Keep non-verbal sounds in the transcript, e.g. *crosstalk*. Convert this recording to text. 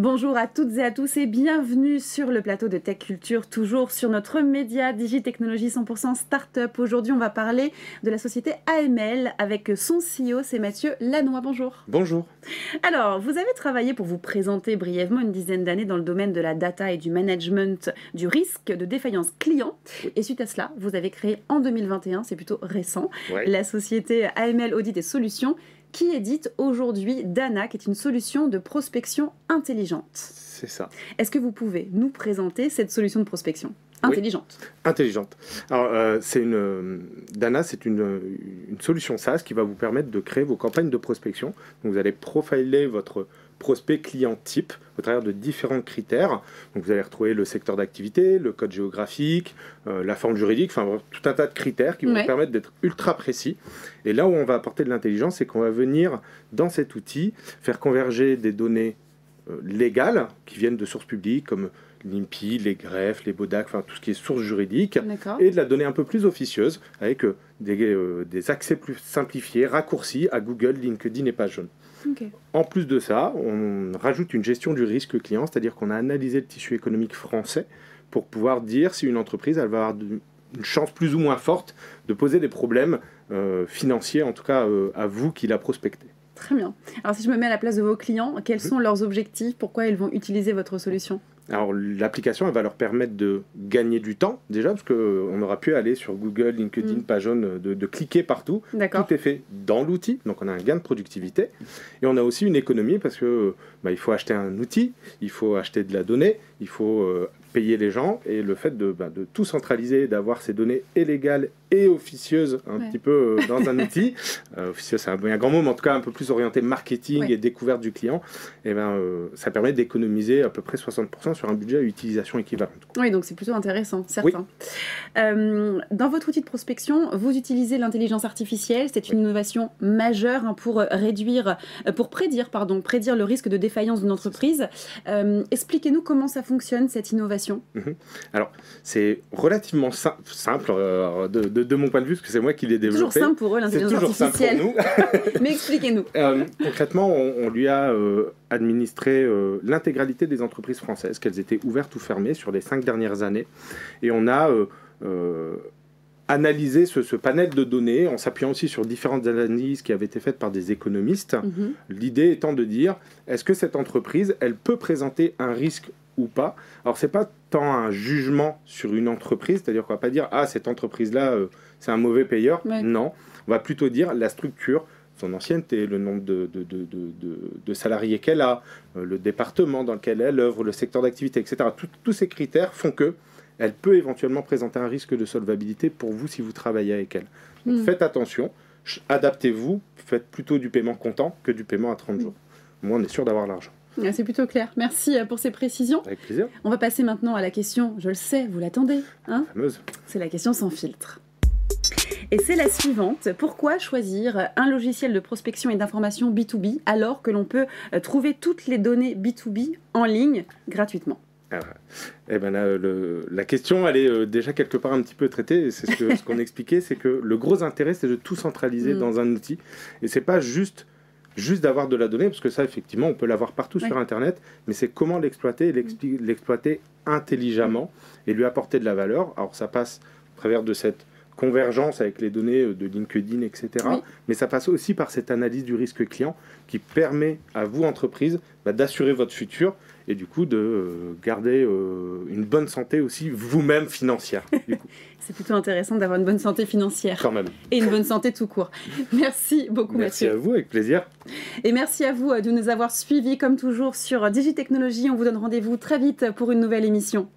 Bonjour à toutes et à tous et bienvenue sur le plateau de Tech Culture, toujours sur notre média Digitechnologie 100% Startup. Aujourd'hui, on va parler de la société AML avec son CEO, c'est Mathieu Lannoy. Bonjour. Bonjour. Alors, vous avez travaillé pour vous présenter brièvement une dizaine d'années dans le domaine de la data et du management du risque de défaillance client. Et suite à cela, vous avez créé en 2021, c'est plutôt récent, la société AML Audit et Solutions qui édite aujourd'hui Dana, qui est une solution de prospection intelligente. C'est ça. Est-ce que vous pouvez nous présenter cette solution de prospection? Intelligente Intelligente. Alors, euh, c'est une, Dana, c'est une, une, solution SaaS qui va vous permettre de créer vos campagnes de prospection. Donc, vous allez profiler votre prospect client type au travers de différents critères. Donc vous allez retrouver le secteur d'activité, le code géographique, euh, la forme juridique, enfin tout un tas de critères qui vont vous permettre d'être ultra précis. Et là où on va apporter de l'intelligence, c'est qu'on va venir dans cet outil faire converger des données euh, légales qui viennent de sources publiques comme l'INPI, les greffes, les BODAC, enfin tout ce qui est source juridique, et de la donnée un peu plus officieuse avec euh, des, des, accès plus simplifiés, raccourcis à Google, LinkedIn et Page Jaune. En plus de ça, on rajoute une gestion du risque client, c'est-à-dire qu'on a analysé le tissu économique français pour pouvoir dire si une entreprise elle va avoir une chance plus ou moins forte de poser des problèmes euh, financiers, en tout cas euh, à vous qui la prospectez. Très bien. Alors si je me mets à la place de vos clients, quels mhm. sont leurs objectifs? Pourquoi ils vont utiliser votre solution? Alors l'application, elle va leur permettre de gagner du temps déjà, parce qu'on aura pu aller sur Google, LinkedIn, mm. page jaune, de, cliquer partout. Tout est fait dans l'outil, donc on a un gain de productivité. Et on a aussi une économie parce que bah, il faut acheter un outil, il faut acheter de la donnée, il faut euh, payer les gens et le fait de, bah, de tout centraliser, d'avoir ces données illégales et officieuses un petit peu euh, dans un outil, *laughs* euh, officieux c'est un, un, grand mot, mais en tout cas un peu plus orienté marketing et découverte du client, et eh ben, euh, ça permet d'économiser à peu près 60% sur un budget à utilisation équivalente. Oui, donc c'est plutôt intéressant, certain. dans votre outil de prospection, vous utilisez l'intelligence artificielle, c'est une innovation majeure hein, pour réduire, pour prédire, pardon, prédire le risque de défaillance d'une entreprise. Expliquez-nous comment ça fonctionne cette innovation Mhm. Alors, c'est relativement simple euh, de, mon point de vue, parce que c'est moi qui l'ai développé. C'est toujours simple pour eux, l'intelligence artificielle. Simple pour nous. *laughs* Mais expliquez-nous. *laughs* Euh, concrètement, on, lui a euh, administré l'intégralité des entreprises françaises, qu'elles étaient ouvertes ou fermées sur les cinq dernières années. Et on a analysé ce, panel de données en s'appuyant aussi sur différentes analyses qui avaient été faites par des économistes. Mhm. L'idée étant de dire, est-ce que cette entreprise, elle peut présenter un risque ou pas. Alors c'est pas tant un jugement sur une entreprise, c'est-à-dire qu'on va pas dire ah cette entreprise-là euh, c'est un mauvais payeur. Non, on va plutôt dire la structure, son ancienneté, le nombre de, de, de, de salariés qu'elle a, euh, le département dans lequel elle œuvre, le secteur d'activité, etc. tous ces critères font que elle peut éventuellement présenter un risque de solvabilité pour vous si vous travaillez avec elle. Hmm. Faites attention, adaptez-vous, faites plutôt du paiement comptant que du paiement à 30 hmm. jours. Moi, on est sûr d'avoir l'argent. Ah, c'est plutôt clair. Merci euh, pour ces précisions. Avec plaisir. On va passer maintenant à la question, je le sais, vous l'attendez. Hein? C'est la question sans filtre. Et c'est la suivante. Pourquoi choisir un logiciel de prospection et d'information B2B alors que l'on peut euh, trouver toutes les données B2B en ligne gratuitement? Ah, eh ben la question, elle est euh, déjà quelque part un petit peu traitée. C'est ce qu'on *laughs* expliquait, c'est que le gros intérêt, c'est de tout centraliser mm. dans un outil. Et c'est pas juste juste d'avoir de la donnée, parce que ça, effectivement, on peut l'avoir partout sur Internet, mais c'est comment l'exploiter, l'exploiter intelligemment et lui apporter de la valeur. Alors, ça passe à travers de cette convergence avec les données euh, de LinkedIn, etc. Mais ça passe aussi par cette analyse du risque client qui permet à vous, entreprise, bah, d'assurer votre futur et du coup de euh, garder euh, une bonne santé aussi vous-même financière. *laughs* C'est plutôt intéressant d'avoir une bonne santé financière. Quand même. Et une bonne santé tout court. *laughs* Merci beaucoup merci Mathieu. Merci à vous, avec plaisir. Et merci à vous de nous avoir suivis comme toujours sur Digitechnologie. On vous donne rendez-vous très vite pour une nouvelle émission.